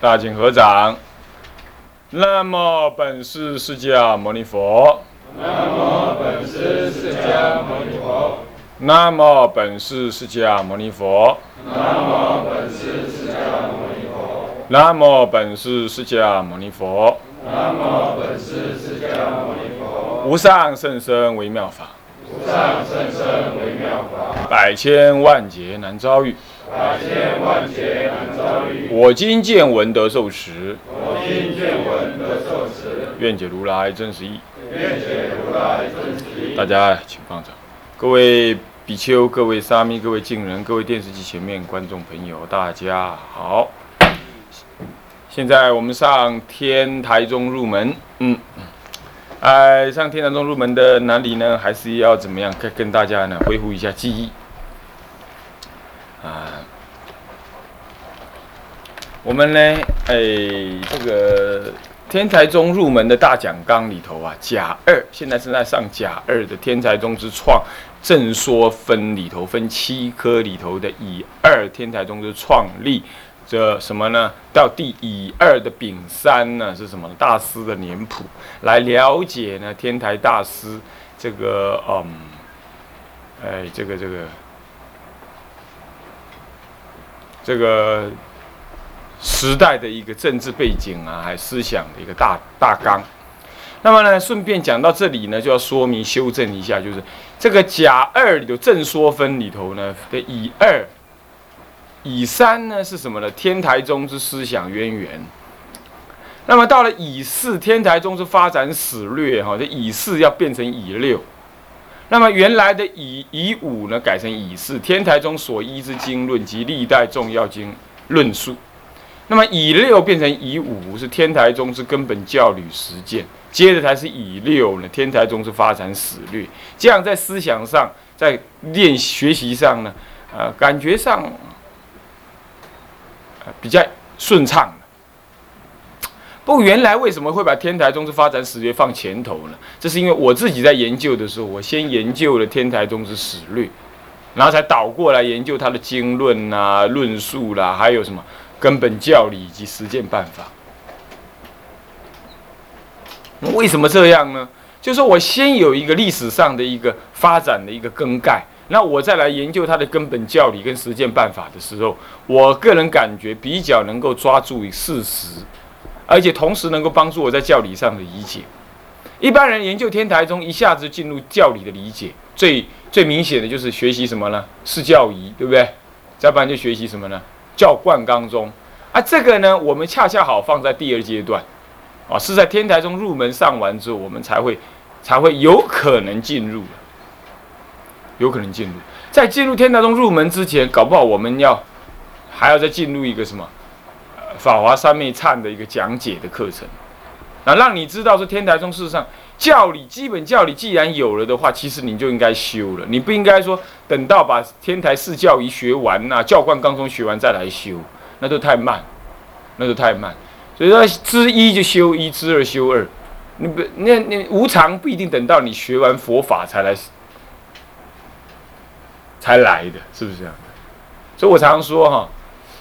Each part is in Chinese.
大请合掌。那么本师释迦牟尼佛。南无本师释迦牟尼佛。那么本师释迦牟尼佛。南无本师释迦牟尼佛。那么本师释迦牟尼佛。南无本师释迦牟尼佛。无上甚深微妙法，无上甚深微妙法，百千万劫难遭遇。我今见闻得受持，我今见闻得受持，愿解如来真实义。愿解如来真实义。大家请放掌。各位比丘、各位沙弥、各位敬人、各位电视机前面观众朋友，大家好。现在我们上天台中入门，嗯，哎，上天台中入门的哪里呢？还是要怎么样？跟跟大家呢恢复一下记忆啊。我们呢，哎，这个天台中入门的大讲纲里头啊，甲二，现在正在上甲二的天台宗之创正说分里头分七科里头的乙二天台宗之创立。这什么呢？到第乙二的丙三呢？是什么？大师的年谱来了解呢？天台大师这个嗯，哎，这个这个这个时代的一个政治背景啊，还思想的一个大大纲。那么呢，顺便讲到这里呢，就要说明修正一下，就是这个甲二里头正说分里头呢的乙二。乙三呢是什么呢？天台宗之思想渊源。那么到了乙四，天台宗之发展史略哈，这乙四要变成乙六。那么原来的乙乙五呢，改成乙四，天台宗所依之经论及历代重要经论述。那么以六变成以五，是天台宗之根本教理实践。接着才是以六呢，天台宗之发展史略。这样在思想上，在练学习上呢，呃，感觉上。比较顺畅不原来为什么会把天台宗之发展史略放前头呢？这是因为我自己在研究的时候，我先研究了天台宗之史略，然后才倒过来研究它的经论啊、论述啦，还有什么根本教理以及实践办法。为什么这样呢？就是我先有一个历史上的一个发展的一个更改。那我再来研究它的根本教理跟实践办法的时候，我个人感觉比较能够抓住事实，而且同时能够帮助我在教理上的理解。一般人研究天台宗，一下子进入教理的理解，最最明显的就是学习什么呢？是教仪，对不对？再不然就学习什么呢？教灌纲中。啊，这个呢，我们恰恰好放在第二阶段，啊，是在天台宗入门上完之后，我们才会才会有可能进入。有可能进入，在进入天台宗入门之前，搞不好我们要还要再进入一个什么法华三昧忏的一个讲解的课程，那让你知道说天台宗事实上教理基本教理既然有了的话，其实你就应该修了，你不应该说等到把天台四教仪学完呐，教观刚中学完再来修，那都太慢，那都太慢。所以说知一就修一，知二修二，你不那那无常不一定等到你学完佛法才来。才来的，是不是这样？所以我常说哈，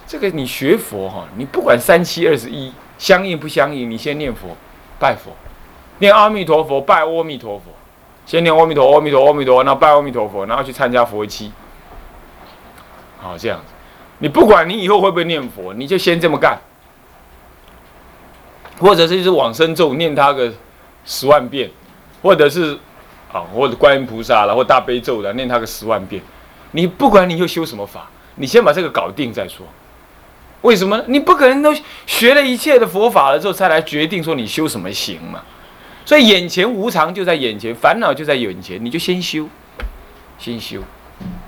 这个你学佛哈，你不管三七二十一相应不相应，你先念佛，拜佛，念阿弥陀佛，拜阿弥陀佛，先念阿弥陀，阿弥陀，阿弥陀，然后拜阿弥陀佛，然后去参加佛七，好这样子。你不管你以后会不会念佛，你就先这么干，或者是就是往生咒念他个十万遍，或者是啊，或者观音菩萨了，或大悲咒的念他个十万遍。你不管你又修什么法，你先把这个搞定再说。为什么？你不可能都学了一切的佛法了之后，再来决定说你修什么行嘛？所以眼前无常就在眼前，烦恼就在眼前，你就先修，先修。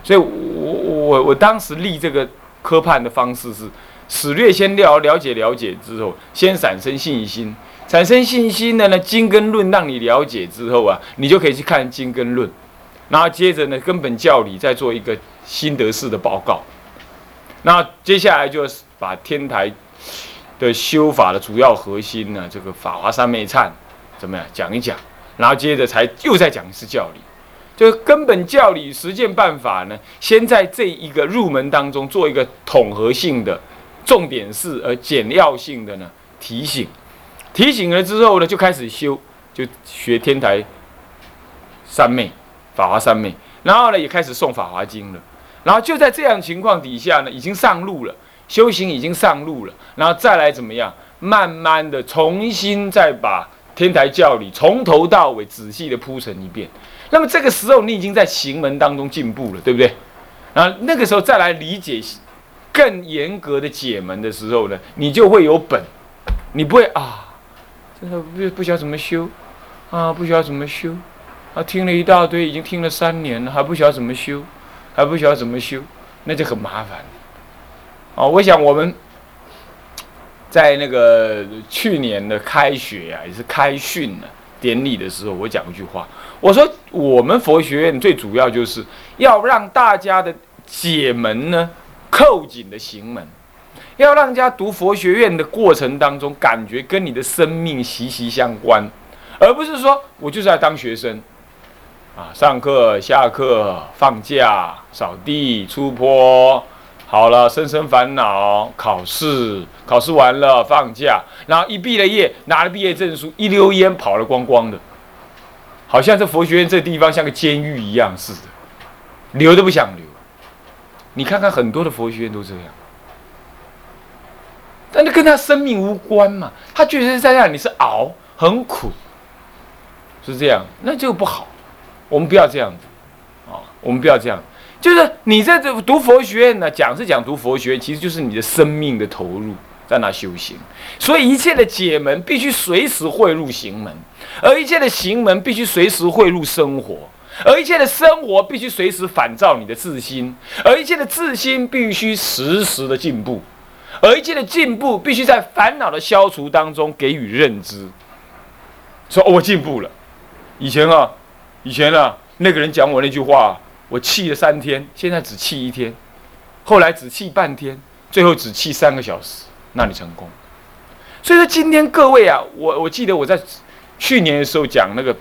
所以我我我当时立这个科判的方式是：史略先了了解了解之后，先产生信心，产生信心的呢经跟论让你了解之后啊，你就可以去看经跟论。然后接着呢，根本教理再做一个心得式的报告。那接下来就是把天台的修法的主要核心呢，这个法华三昧忏怎么样讲一讲？然后接着才又再讲一次教理，就是根本教理实践办法呢，先在这一个入门当中做一个统合性的重点是而简要性的呢提醒，提醒了之后呢，就开始修，就学天台三昧、法华三昧，然后呢也开始诵法华经了，然后就在这样情况底下呢，已经上路了，修行已经上路了，然后再来怎么样，慢慢的重新再把天台教理从头到尾仔细的铺陈一遍，那么这个时候你已经在行门当中进步了，对不对？然后那个时候再来理解更严格的解门的时候呢，你就会有本，你不会啊，真的不不晓得怎么修啊，不晓得怎么修。啊，听了一大堆，已经听了三年了，还不晓得怎么修，还不晓得怎么修，那就很麻烦。哦，我想我们在那个去年的开学啊，也是开训呢典礼的时候，我讲一句话，我说我们佛学院最主要就是要让大家的解门呢，扣紧的行门，要让人家读佛学院的过程当中，感觉跟你的生命息息相关，而不是说我就是要当学生。啊，上课、下课、放假、扫地、出坡，好了，生生烦恼，考试，考试完了，放假，然后一毕了业，拿了毕业证书，一溜烟跑了光光的，好像这佛学院这地方像个监狱一样似的，留都不想留。你看看很多的佛学院都这样，但那跟他生命无关嘛，他确实在那里是熬，很苦，是这样，那就不好。我们不要这样子，啊，我们不要这样，就是你在这读佛学院呢，讲是讲读佛学，其实就是你的生命的投入在那修行，所以一切的解门必须随时汇入行门，而一切的行门必须随时汇入生活，而一切的生活必须随时反照你的自心，而一切的自心必须时时的进步，而一切的进步必须在烦恼的消除当中给予认知，说我进步了，以前啊。以前啊，那个人讲我那句话，我气了三天，现在只气一天，后来只气半天，最后只气三个小时，那你成功。所以说今天各位啊，我我记得我在去年的时候讲那个，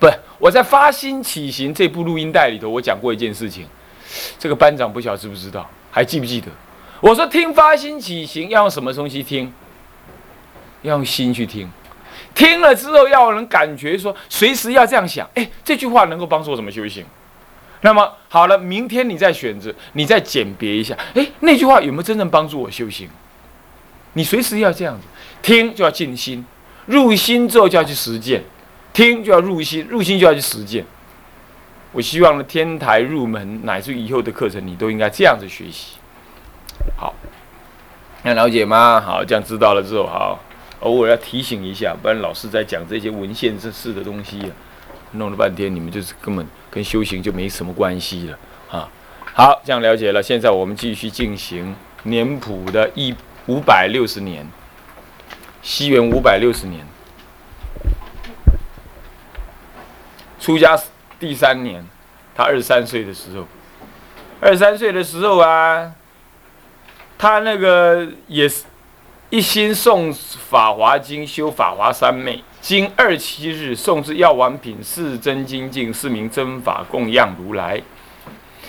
不是我在发心起行这部录音带里头，我讲过一件事情，这个班长不晓知不知道，还记不记得？我说听发心起行要用什么东西听？要用心去听。听了之后，要能感觉说，随时要这样想，哎，这句话能够帮助我怎么修行？那么好了，明天你再选择，你再鉴别一下，哎，那句话有没有真正帮助我修行？你随时要这样子，听就要静心，入心之后就要去实践，听就要入心，入心就要去实践。我希望呢，天台入门乃至以后的课程，你都应该这样子学习。好，那了解吗？好，这样知道了之后，好。偶尔要提醒一下，不然老师在讲这些文献这事的东西，弄了半天，你们就是根本跟修行就没什么关系了啊。好，这样了解了。现在我们继续进行年谱的一五百六十年，西元五百六十年，出家第三年，他二十三岁的时候，二十三岁的时候啊，他那个也是。一心诵《法华经》，修《法华三昧》，今二七日诵至药王品，四真精进，四名真法供养如来，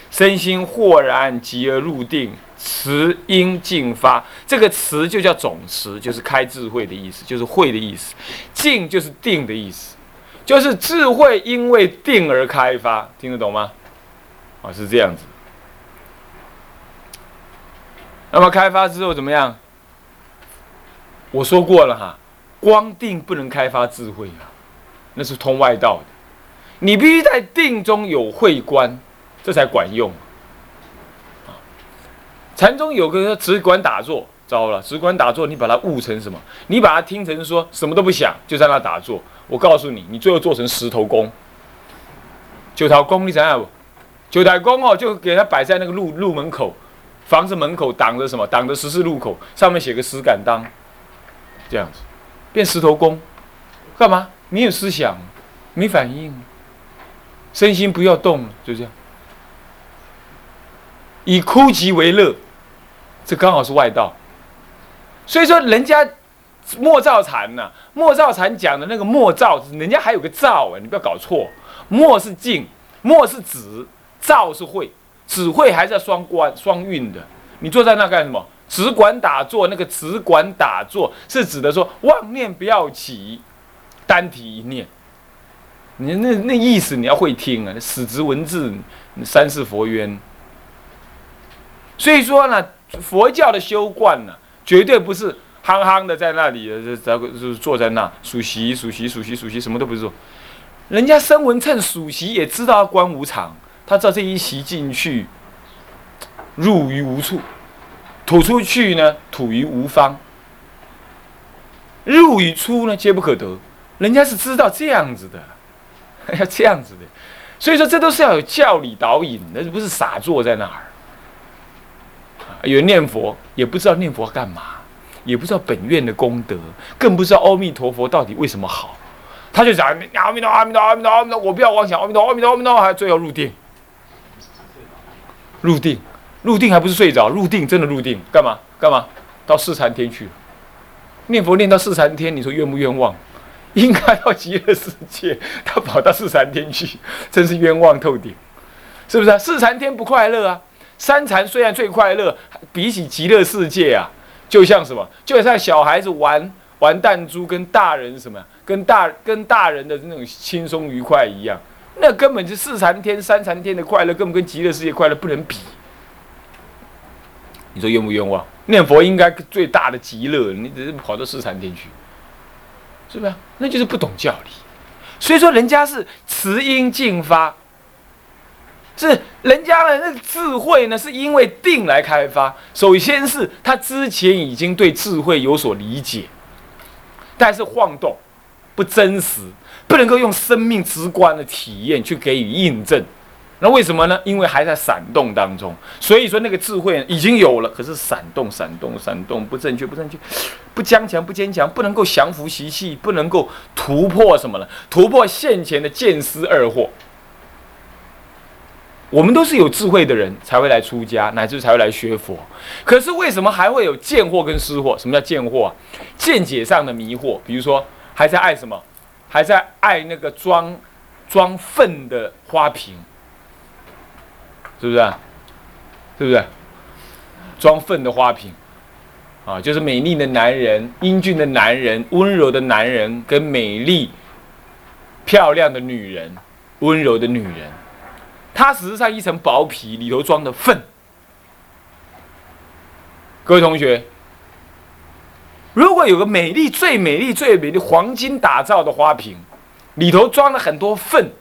身心豁然，即而入定，慈应尽发。这个慈就叫总慈，就是开智慧的意思，就是慧的意思；净就是定的意思，就是智慧因为定而开发。听得懂吗？啊，是这样子。那么开发之后怎么样？我说过了哈，光定不能开发智慧啊，那是通外道的。你必须在定中有慧观，这才管用。禅宗有个只管打坐，糟了，只管打坐你把它悟成什么？你把它听成说什么都不想，就在那打坐。我告诉你，你最后做成石头功。九头功你想想？九台公哦，就给他摆在那个路路门口，房子门口挡着什么？挡着十字路口，上面写个石敢当。这样子，变石头公，干嘛？没有思想，没反应，身心不要动，就这样。以枯寂为乐，这刚好是外道。所以说，人家莫造禅呐，莫造禅讲的那个莫造，人家还有个造啊，你不要搞错。莫是静，莫是止，造是会，止会还是要双关双运的。你坐在那干什么？只管打坐，那个只管打坐是指的说妄念不要起，单提一念。你那那意思你要会听啊，死直文字，三世佛冤。所以说呢，佛教的修观呢，绝对不是憨憨的在那里，这这是坐在那数息数息数息数息，什么都不做。人家声闻趁数息也知道观无常，他知道这一席进去，入于无处。吐出去呢，吐于无方；入与出呢，皆不可得。人家是知道这样子的，要这样子的。所以说，这都是要有教理导引，那不是傻坐在那儿。有人念佛，也不知道念佛干嘛，也不知道本愿的功德，更不知道阿弥陀佛到底为什么好。他就讲阿弥陀阿弥陀阿弥陀阿弥陀，我不要妄想阿弥陀阿弥陀阿弥陀，还最后入定，入定。入定还不是睡着，入定真的入定，干嘛干嘛？到四禅天去，念佛念到四禅天，你说冤不冤枉？应该到极乐世界，他跑到四禅天去，真是冤枉透顶，是不是啊？四禅天不快乐啊，三禅虽然最快乐，比起极乐世界啊，就像什么？就像小孩子玩玩弹珠，跟大人什么？跟大跟大人的那种轻松愉快一样，那根本是四禅天、三禅天的快乐，根本跟极乐世界快乐不能比。你说冤不冤枉？念佛应该最大的极乐，你只是跑到四禅天去，是不是？那就是不懂教理。所以说，人家是慈音进发，是人家的那个智慧呢，是因为定来开发。首先是他之前已经对智慧有所理解，但是晃动不真实，不能够用生命直观的体验去给予印证。那为什么呢？因为还在闪动当中，所以说那个智慧已经有了，可是闪动、闪动、闪动，不正确、不正确，不坚强、不坚强，不能够降服习气，不能够突破什么呢？突破现前的见思二惑。我们都是有智慧的人才会来出家，乃至才会来学佛。可是为什么还会有见惑跟失惑？什么叫见惑？见解上的迷惑，比如说还在爱什么？还在爱那个装装粪的花瓶。是不是？啊是不是？装粪的花瓶啊，就是美丽的男人、英俊的男人、温柔的男人，跟美丽、漂亮的女人、温柔的女人，它实际上一层薄皮，里头装的粪。各位同学，如果有个美丽、最美丽、最美丽黄金打造的花瓶，里头装了很多粪，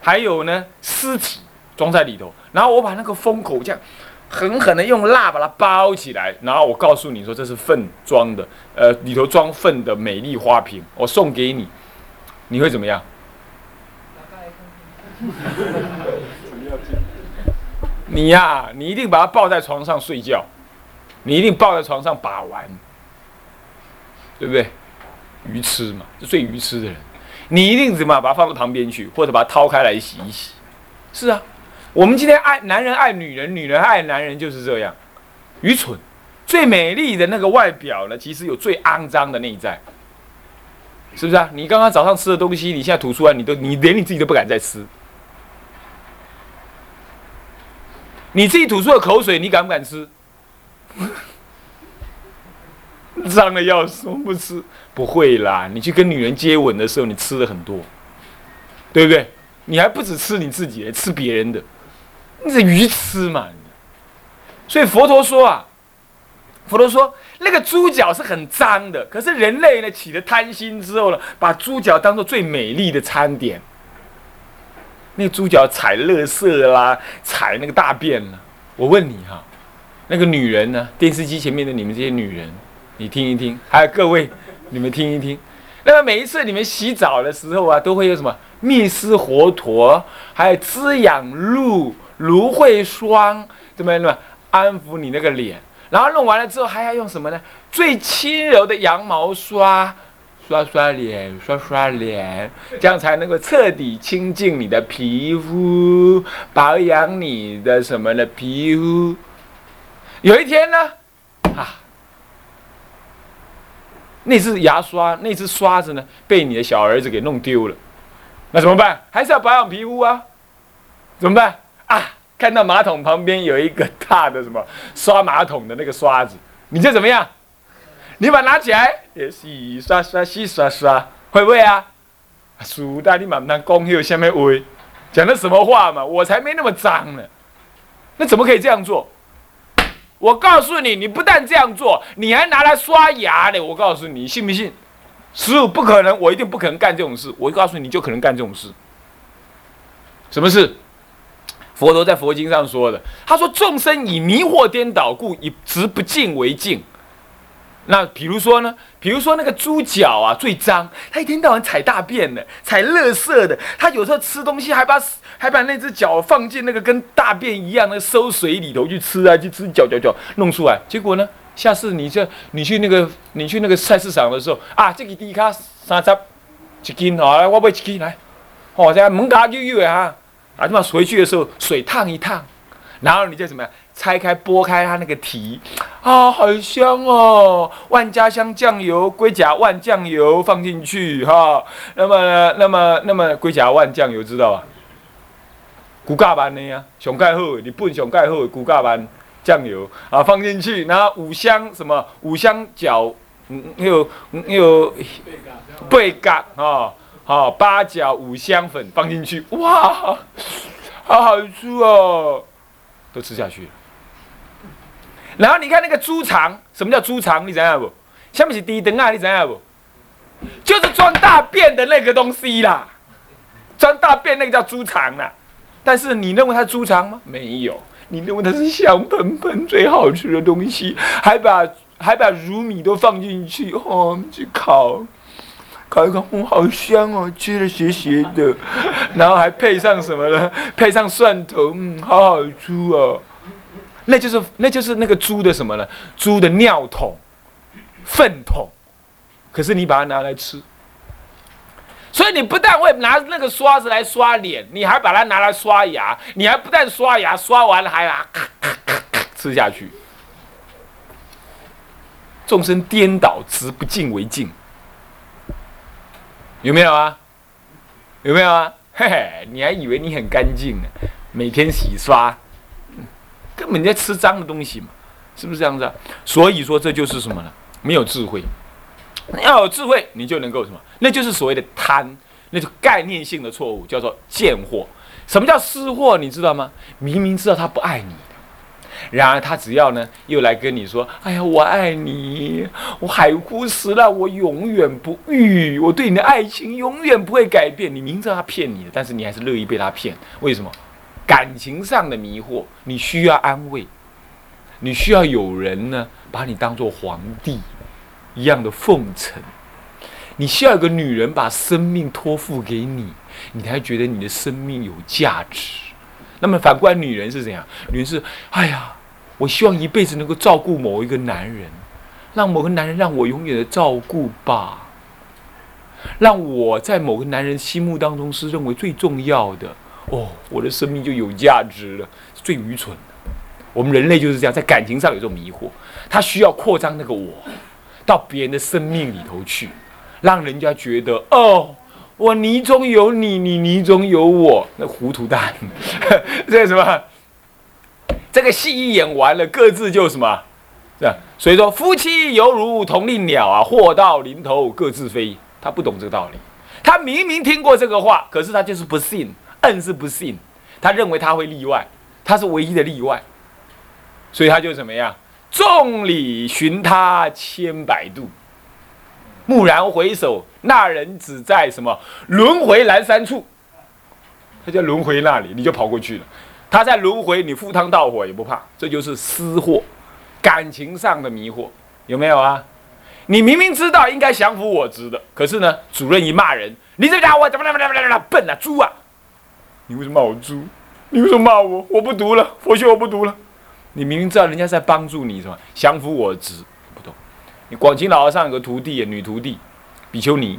还有呢尸体。装在里头，然后我把那个封口这样狠狠的用蜡把它包起来，然后我告诉你说这是粪装的，呃，里头装粪的美丽花瓶，我送给你，你会怎么样？你呀，你一定把它抱在床上睡觉，你一定抱在床上把玩，对不对？愚痴嘛，是最愚痴的人，你一定怎么把它放到旁边去，或者把它掏开来洗一洗，是啊。我们今天爱男人爱女人，女人爱男人就是这样，愚蠢。最美丽的那个外表呢，其实有最肮脏的内在，是不是啊？你刚刚早上吃的东西，你现在吐出来，你都你连你自己都不敢再吃。你自己吐出的口水，你敢不敢吃？脏的要死，我不吃不会啦。你去跟女人接吻的时候，你吃的很多，对不对？你还不止吃你自己，吃别人的。你是愚痴嘛？所以佛陀说啊，佛陀说那个猪脚是很脏的，可是人类呢起了贪心之后呢，把猪脚当做最美丽的餐点。那个猪脚踩垃圾啦，踩那个大便了。我问你哈，那个女人呢？电视机前面的你们这些女人，你听一听，还有各位，你们听一听。那么每一次你们洗澡的时候啊，都会有什么蜜丝活陀，还有滋养露。芦荟霜怎么怎么安抚你那个脸，然后弄完了之后还要用什么呢？最轻柔的羊毛刷，刷刷脸，刷刷脸，这样才能够彻底清净你的皮肤，保养你的什么的皮肤。有一天呢，啊，那只牙刷，那只刷子呢，被你的小儿子给弄丢了，那怎么办？还是要保养皮肤啊？怎么办？啊！看到马桶旁边有一个大的什么刷马桶的那个刷子，你就怎么样？你把它拿起来，也洗刷刷，洗刷刷，会不会啊？苏大，你慢慢讲，有下面喂，讲的什么话嘛？我才没那么脏呢，那怎么可以这样做？我告诉你，你不但这样做，你还拿来刷牙呢。我告诉你，信不信？师傅不可能，我一定不可能干这种事。我告诉你，就可能干这种事。什么事？佛陀在佛经上说的，他说：“众生以迷惑颠倒，故以执不净为净。”那比如说呢？比如说那个猪脚啊，最脏，他一天到晚踩大便的，踩垃圾的。他有时候吃东西还把还把那只脚放进那个跟大便一样的收水里头去吃啊，去吃脚脚脚弄出来。结果呢，下次你这你去那个你去那个菜市场的时候啊，这个地卡三十一斤哦，来我买一斤来，哦，在门口悠悠的哈，啊，啊，那么回去的时候水烫一烫，然后你就怎么样？拆开剥开它那个皮，啊，好香哦！万家香酱油、龟甲万酱油放进去哈。那么，那么，那么龟甲万酱油知道吧？骨架版的呀，熊盖后，你本熊盖后骨架版酱油啊，放进去，然后五香什么五香角，嗯，还有还有贝角啊，好八角五香粉放进去，哇，好好吃哦，都吃下去。然后你看那个猪肠，什么叫猪肠？你知道不？下面是低灯啊，你知道不？就是装大便的那个东西啦，装大便那个叫猪肠啦。但是你认为它猪肠吗？没有，你认为它是香喷喷、最好吃的东西，还把还把乳米都放进去，哦，去烤，烤一烤，哦，好香哦，吃的咸咸的，然后还配上什么呢？配上蒜头，嗯，好好吃哦。那就是那就是那个猪的什么呢？猪的尿桶、粪桶，可是你把它拿来吃，所以你不但会拿那个刷子来刷脸，你还把它拿来刷牙，你还不但刷牙，刷完了还咔咔咔吃下去。众生颠倒，执不净为净，有没有啊？有没有啊？嘿嘿，你还以为你很干净呢？每天洗刷。根本在吃脏的东西嘛，是不是这样子？所以说这就是什么呢？没有智慧。要有智慧，你就能够什么？那就是所谓的贪，那就概念性的错误，叫做贱货。什么叫私货？你知道吗？明明知道他不爱你，然而他只要呢，又来跟你说：“哎呀，我爱你，我海枯石烂，我永远不渝，我对你的爱情永远不会改变。”你明知道他骗你的，但是你还是乐意被他骗，为什么？感情上的迷惑，你需要安慰，你需要有人呢把你当做皇帝一样的奉承，你需要有个女人把生命托付给你，你才觉得你的生命有价值。那么反观女人是怎样？女人是，哎呀，我希望一辈子能够照顾某一个男人，让某个男人让我永远的照顾吧，让我在某个男人心目当中是认为最重要的。哦，我的生命就有价值了，最愚蠢的。我们人类就是这样，在感情上有这种迷惑，他需要扩张那个我到别人的生命里头去，让人家觉得哦，我泥中有你，你泥中有我，那糊涂蛋，这什么？这个戏一演完了，各自就什么？这样，所以说夫妻犹如同林鸟啊，祸到临头各自飞。他不懂这个道理，他明明听过这个话，可是他就是不信。硬是不信，他认为他会例外，他是唯一的例外，所以他就怎么样？众里寻他千百度，蓦然回首，那人只在什么轮回阑珊处？他在轮回那里，你就跑过去了。他在轮回，你赴汤蹈火也不怕。这就是私货，感情上的迷惑，有没有啊？你明明知道应该降服我执的，可是呢，主任一骂人，你这家伙怎么怎么怎么怎么笨啊，猪啊！你为什么骂我猪？你为什么骂我？我不读了，佛学我不读了。你明明知道人家在帮助你，是吧？降服我执，广清老和尚有个徒弟，女徒弟比丘尼，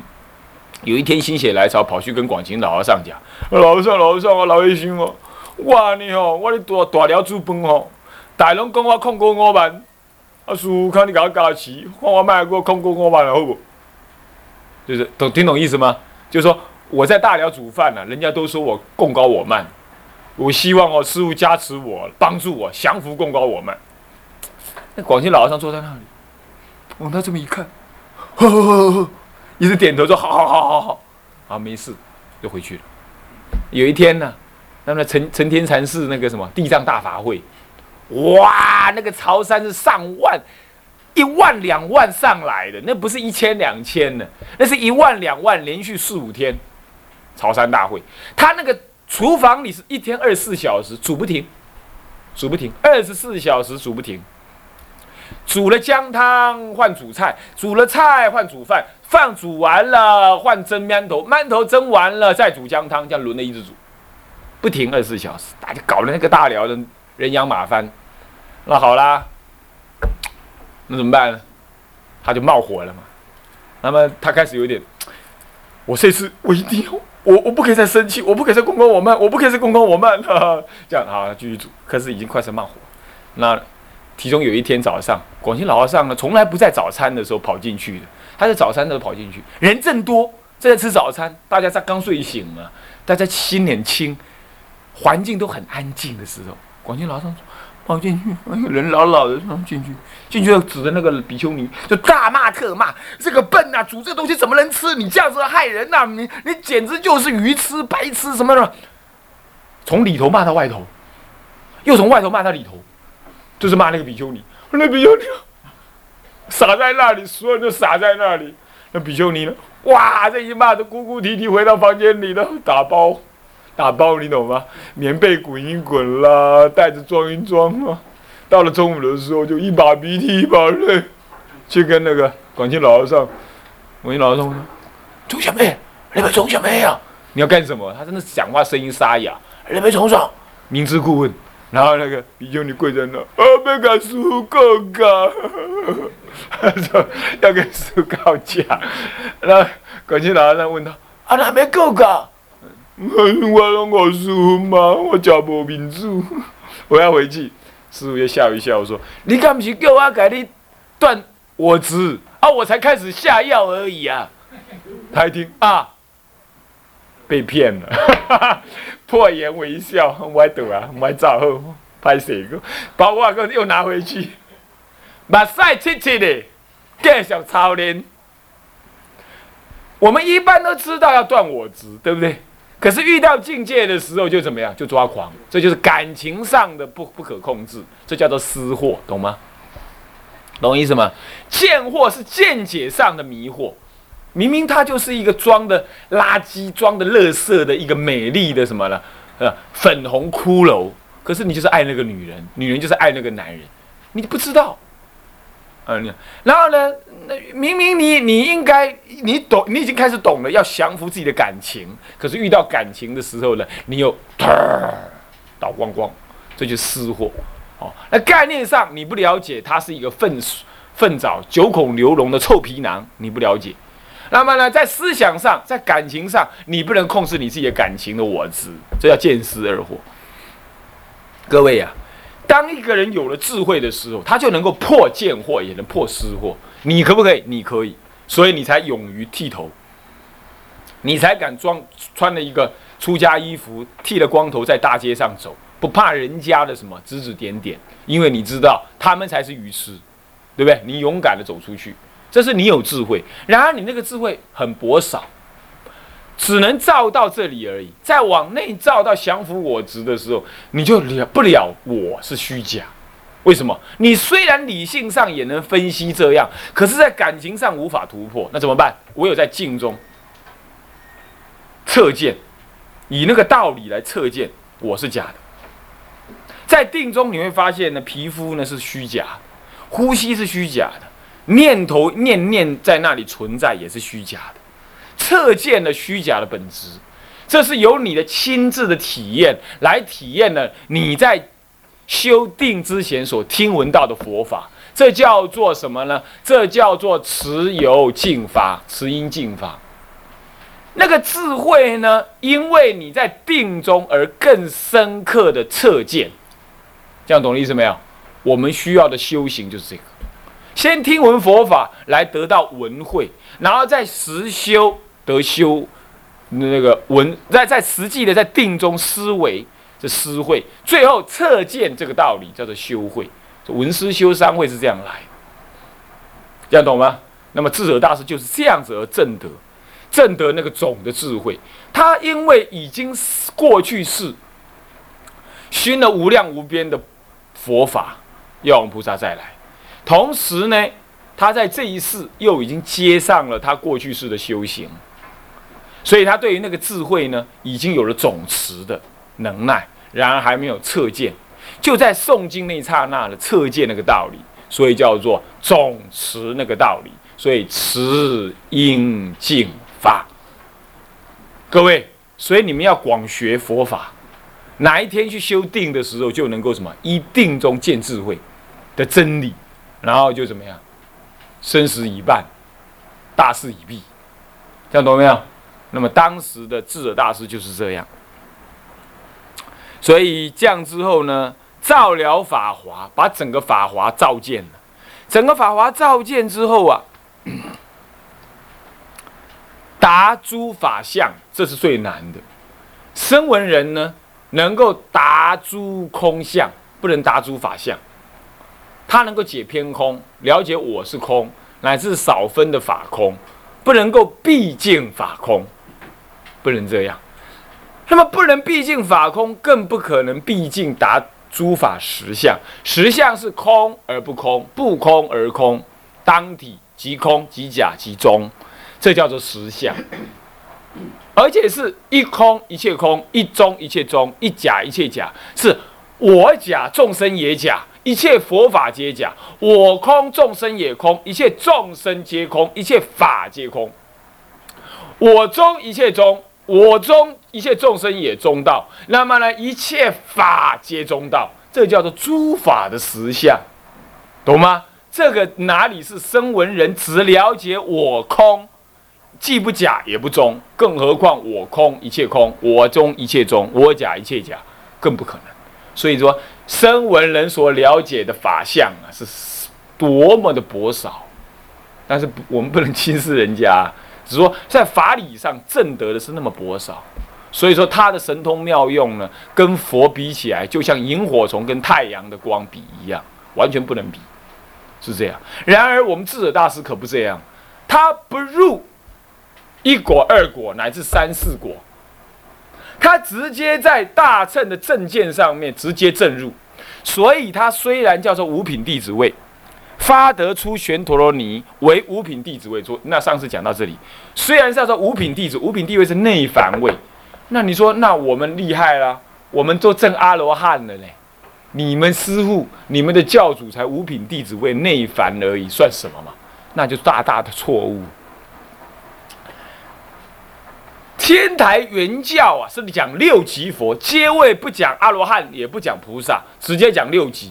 有一天心血来潮，跑去跟广清老和尚讲：“老和尚，老和尚我，老和尚哦，我你哦，我咧大大寮煮饭哦，大龙讲我控过五万，啊，师傅看你给我加持，看我卖过控过五万了，好不？就是懂听懂意思吗？就是说。我在大寮煮饭呢，人家都说我供高我慢，我希望哦师傅加持我，帮助我降服供高我慢。那广西老和尚坐在那里，往他这么一看，呵呵呵呵，一直点头说好好好好好，啊没事，就回去了。有一天呢，那么陈陈天禅寺那个什么地藏大法会，哇，那个潮山是上万。一万两万上来的，那不是一千两千的，那是一万两万连续四五天，潮山大会，他那个厨房里是一天二十四小时煮不停，煮不停，二十四小时煮不停，煮了姜汤换煮菜，煮了菜换煮饭，饭煮完了换蒸馒头，馒头蒸完了再煮姜汤，这样轮着一直煮，不停二十四小时，大家搞得那个大寮的人仰马翻，那好啦。那怎么办呢？他就冒火了嘛。那么他开始有点，我这次我一定要，我我不可以再生气，我不可以再公公我慢，我不可以再公公我慢了。这样好，继续煮。可是已经快成冒火。那其中有一天早上，广清老和尚呢，从来不在早餐的时候跑进去的。他在早餐的时候跑进去，人正多，正在吃早餐，大家在刚睡醒嘛，大家心很轻，环境都很安静的时候，广清老和尚。跑进去，人老老的，进去，进去就指着那个比丘尼，就大骂特骂，这个笨啊，煮这东西怎么能吃？你这样子害人呐！你你简直就是愚痴、白痴什么的。从里头骂到外头，又从外头骂到里头，就是骂那个比丘尼。那比丘尼傻在那里，所有人都傻在那里。那比丘尼呢？哇，这一骂，都哭哭啼啼回到房间里了，打包。打包你懂吗？棉被滚一滚啦，袋子装一装啊。到了中午的时候，就一把鼻涕一把泪，去跟那个广清老和尚。广清老和尚说：“钟小妹，那边钟小妹啊，你要干什么？”他真的讲话声音沙哑。那边钟上，明知故问。然后那个比丘尼跪在那，啊，没敢叔告告，他说要跟师傅告假。然后广清老和尚问他：“啊，那没告告？”我拢我师傅吗？我叫无民主，我要回去。师傅就笑一笑我说：“你敢不是叫我给你断我执啊？我才开始下药而已啊！”他一听啊，被骗了，破颜微笑，我还躲啊，我还走后拍谁个？把我个又拿回去，目屎切切的，继续操练。我们一般都知道要断我执，对不对？可是遇到境界的时候就怎么样？就抓狂，这就是感情上的不不可控制，这叫做私货，懂吗？懂意思吗？贱货是见解上的迷惑，明明它就是一个装的垃圾、装的垃圾的一个美丽的什么呢？呃，粉红骷髅，可是你就是爱那个女人，女人就是爱那个男人，你不知道。嗯，然后呢？那明明你你应该你懂，你已经开始懂了要降服自己的感情，可是遇到感情的时候呢，你又倒光光，这就失货。哦，那概念上你不了解，它是一个粪粪沼、九孔流脓的臭皮囊，你不了解。那么呢，在思想上，在感情上，你不能控制你自己的感情的我执，这叫见思而惑。各位呀。当一个人有了智慧的时候，他就能够破见惑，也能破失惑。你可不可以？你可以，所以你才勇于剃头，你才敢装穿了一个出家衣服，剃了光头在大街上走，不怕人家的什么指指点点，因为你知道他们才是愚痴，对不对？你勇敢的走出去，这是你有智慧。然而你那个智慧很薄少。只能照到这里而已，再往内照到降服我执的时候，你就了不了我是虚假。为什么？你虽然理性上也能分析这样，可是，在感情上无法突破，那怎么办？唯有在静中测见，以那个道理来测见我是假的。在定中你会发现呢，皮肤呢是虚假，呼吸是虚假的，念头念念在那里存在也是虚假的。测见了虚假的本质，这是由你的亲自的体验来体验了你在修定之前所听闻到的佛法，这叫做什么呢？这叫做持有净法，持因净法。那个智慧呢？因为你在定中而更深刻的测见，这样懂意思没有？我们需要的修行就是这个，先听闻佛法来得到闻慧，然后再实修。得修，那个文在在实际的在定中思维，这思会，最后测见这个道理，叫做修会。文思修三会是这样来，这样懂吗？那么智者大师就是这样子而证得，证得那个总的智慧。他因为已经过去世，熏了无量无边的佛法，药王菩萨再来，同时呢，他在这一世又已经接上了他过去世的修行，所以他对于那个智慧呢，已经有了总持的能耐，然而还没有测见，就在诵经那刹那的测见那个道理，所以叫做总持那个道理。所以持应净法，各位，所以你们要广学佛法，哪一天去修定的时候，就能够什么？一定中见智慧的真理，然后就怎么样，生死已半，大事已毕，这样懂没有？那么当时的智者大师就是这样，所以这样之后呢，照了法华，把整个法华照见了，整个法华照见之后啊。达诸法相，这是最难的。声闻人呢，能够达诸空相，不能达诸法相。他能够解偏空，了解我是空，乃至少分的法空，不能够毕竟法空，不能这样。那么不能毕竟法空，更不可能毕竟达诸法实相。实相是空而不空，不空而空，当体。即空即假即中，这叫做实相，而且是一空一切空，一中一切中，一假一切假，是我假众生也假，一切佛法皆假，我空众生也空，一切众生皆空，一切法皆空，我中一切中，我中一切众生也中道，那么呢，一切法皆中道，这叫做诸法的实相，懂吗？这个哪里是声闻人只了解我空，既不假也不中，更何况我空一切空，我中一切中，我假一切假，更不可能。所以说，声闻人所了解的法相啊，是多么的薄少。但是我们不能轻视人家，只是说在法理上证得的是那么薄少。所以说他的神通妙用呢，跟佛比起来，就像萤火虫跟太阳的光比一样，完全不能比。是这样，然而我们智者大师可不这样，他不入一果、二果乃至三四果，他直接在大乘的正见上面直接正入，所以他虽然叫做五品弟子位，发得出玄陀罗尼为五品弟子位。说那上次讲到这里，虽然叫做五品弟子，五品地位是内凡位，那你说那我们厉害了，我们都证阿罗汉了嘞。你们师傅、你们的教主才五品弟子位内凡而已，算什么嘛？那就大大的错误。天台原教啊，是讲六级佛，皆位不讲阿罗汉，也不讲菩萨，直接讲六级。